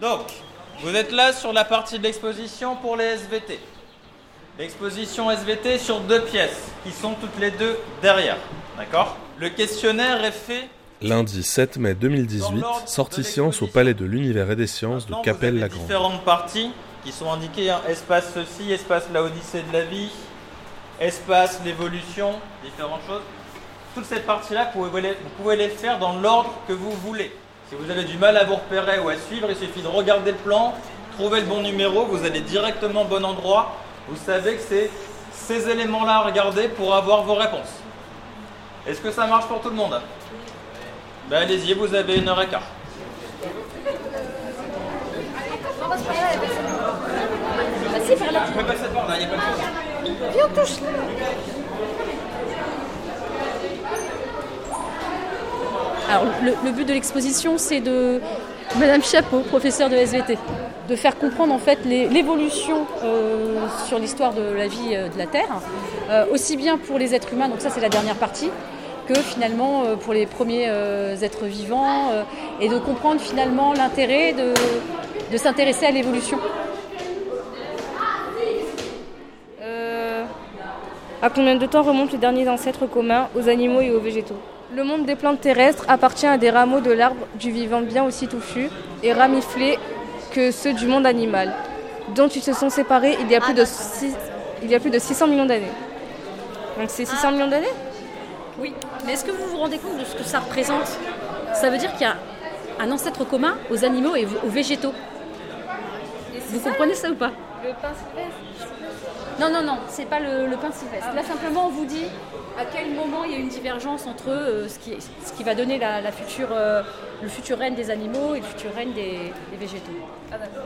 Donc, vous êtes là sur la partie de l'exposition pour les SVT. L'exposition SVT sur deux pièces qui sont toutes les deux derrière. D'accord? Le questionnaire est fait Lundi 7 mai 2018, sortie science au Palais de l'Univers et des Sciences de Capelle-la-Grande. différentes parties qui sont indiquées hein. espace ceci, espace la Odyssée de la vie, espace l'évolution, différentes choses. Toutes ces parties-là, vous pouvez, les, vous pouvez les faire dans l'ordre que vous voulez. Si vous avez du mal à vous repérer ou à suivre, il suffit de regarder le plan, trouver le bon numéro, vous allez directement au bon endroit. Vous savez que c'est ces éléments-là à regarder pour avoir vos réponses. Est-ce que ça marche pour tout le monde? Ben allez-y, vous avez une heure et quart. Vas-y, par là. Tu peux passer par là, il n'y a pas de. Viens, touche là. Alors, le, but de l'exposition, c'est de Madame Chapeau, professeure de SVT, de faire comprendre en fait l'évolution euh, sur l'histoire de la vie euh, de la Terre, euh, aussi bien pour les êtres humains, donc ça c'est la dernière partie, que finalement pour les premiers êtres vivants, et de comprendre finalement l'intérêt de, de s'intéresser à l'évolution. À combien de temps remontent les derniers ancêtres communs aux animaux et aux végétaux? Le monde des plantes terrestres appartient à des rameaux de l'arbre du vivant bien aussi touffus et ramiflés que ceux du monde animal, dont ils se sont séparés il y a plus, de, six- il y a plus de 600 millions d'années. Donc c'est 600 millions d'années Oui, mais est-ce que vous vous rendez compte de ce que ça représente? Ça veut dire qu'il y a un ancêtre commun aux animaux et aux végétaux. Vous comprenez ça ou pas Le pain sylvestre Non, non, non, c'est pas le, le pain sylvestre. Là, simplement, on vous dit à quel moment il y a une divergence entre euh, ce, qui, ce qui va donner la, la future, euh, le futur règne des animaux et le futur règne des, des végétaux. Ah d'accord.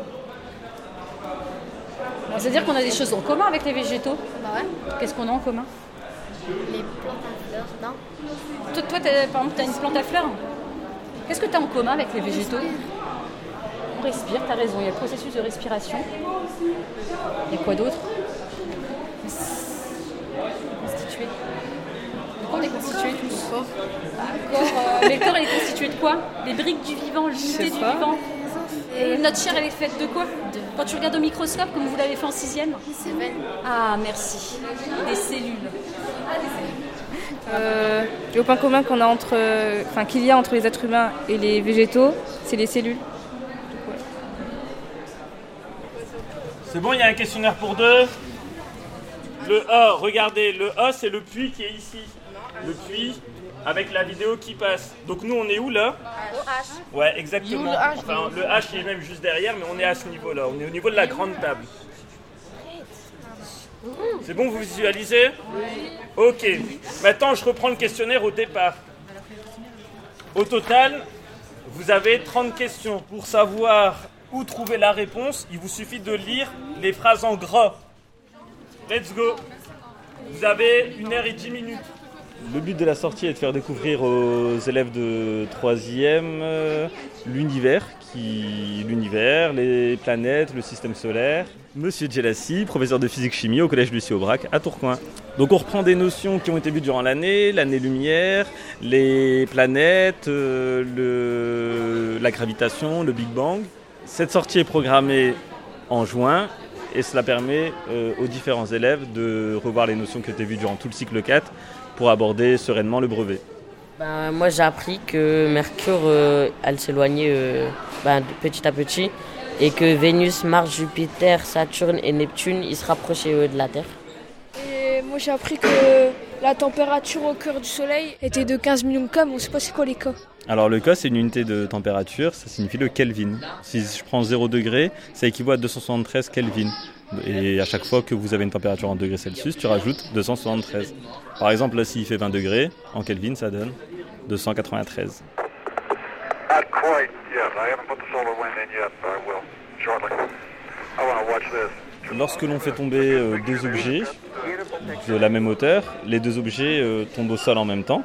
C'est-à-dire qu'on a des choses en commun avec les végétaux. Bah ouais. Qu'est-ce qu'on a en commun Les plantes à fleurs, non Toi, toi par exemple, tu as une plante à fleurs. Qu'est-ce que tu as en commun avec les végétaux? On respire, tu as raison, il y a le processus de respiration. Il y a quoi d'autre Constitué. De quoi on est constitué tous Bah, le corps, euh, Mais le corps, il est constitué de quoi Les briques du vivant, l'unité du pas. vivant. Et notre chair, elle est faite de quoi Quand tu regardes au microscope, comme vous l'avez fait en sixième. Ah, merci. Des cellules. Euh, le point commun qu'on a entre, enfin qu'il y a entre les êtres humains et les végétaux, c'est les cellules. C'est bon, il y a un questionnaire pour deux. Le A, regardez, le A c'est le puits qui est ici. Le puits avec la vidéo qui passe. Donc nous on est où là Ouais, exactement. Enfin, le H il est même juste derrière, mais on est à ce niveau-là. On est au niveau de la grande table. C'est bon, vous visualisez Ok. Maintenant, je reprends le questionnaire au départ. Au total, vous avez 30 questions. Pour savoir où trouver la réponse, il vous suffit de lire les phrases en gras. Let's go. Vous avez une heure et dix minutes. Le but de la sortie est de faire découvrir aux élèves de 3e l'univers, qui l'univers, les planètes, le système solaire. Monsieur Gelassi, professeur de physique-chimie au collège Lucie Aubrac à Tourcoing. Donc on reprend des notions qui ont été vues durant l'année, l'année-lumière, les planètes, euh, le- la gravitation, le Big Bang. Cette sortie est programmée en juin et cela permet euh, aux différents élèves de revoir les notions qui été vues durant tout le cycle 4 pour aborder sereinement le brevet. Ben, moi, j'ai appris que Mercure, euh, elle s'éloignait euh, ben, petit à petit et que Vénus, Mars, Jupiter, Saturne et Neptune, ils se rapprochaient euh, de la Terre. Et moi j'ai appris que la température au cœur du soleil était de 15 millions de K, mais on sait pas c'est quoi les K. Alors le K c'est une unité de température, ça signifie le Kelvin. Si je prends 0 degré, ça équivaut à 273 Kelvin. Et à chaque fois que vous avez une température en degrés Celsius, tu rajoutes 273. Par exemple là s'il fait 20 degrés, en Kelvin ça donne 293. Not quite yet. I haven't put the solar wind in yet, but I will shortly. I want to watch this. Lorsque l'on fait tomber euh, deux objets de la même hauteur, les deux objets euh, tombent au sol en même temps.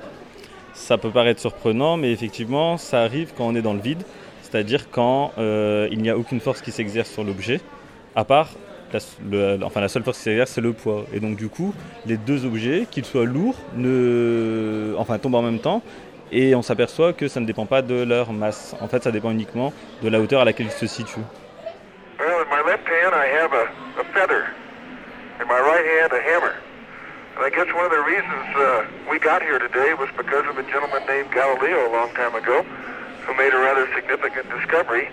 Ça peut paraître surprenant, mais effectivement, ça arrive quand on est dans le vide, c'est-à-dire quand euh, il n'y a aucune force qui s'exerce sur l'objet, à part, la, le- enfin la seule force qui s'exerce, c'est le poids. Et donc du coup, les deux objets, qu'ils soient lourds, ne, enfin tombent en même temps, et on s'aperçoit que ça ne dépend pas de leur masse. En fait, ça dépend uniquement de la hauteur à laquelle ils se situent. Well, in my left hand I have a, a feather. In my right hand a hammer. And I guess one of the reasons uh, we got here today was because of a gentleman named Galileo a long time ago who made a rather significant discovery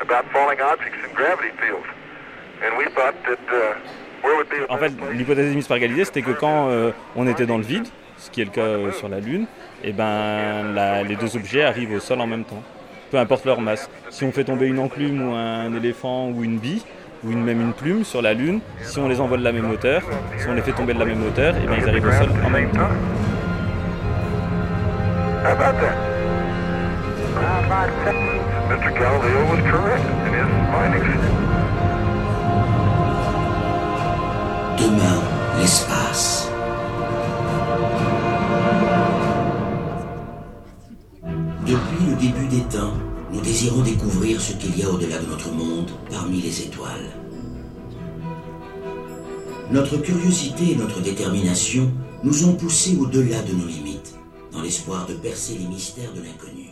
about falling objects in gravity fields. And we thought that uh, where would be a En fait, l'hypothèse émise par Galilée, c'était que quand euh, on était dans le vide, ce qui est le cas euh, sur la Lune, et ben la- les deux objets arrivent au sol en même temps, peu importe leur masse. Si on fait tomber une enclume ou un éléphant ou une bille, ou une, même une plume sur la Lune, si on les envoie de la même hauteur, si on les fait tomber de la même hauteur, et ben ils arrivent au sol en même temps. Demain, l'espace. Depuis le début des temps, nous désirons découvrir ce qu'il y a au-delà de notre monde, parmi les étoiles. Notre curiosité et notre détermination nous ont poussés au-delà de nos limites, dans l'espoir de percer les mystères de l'inconnu.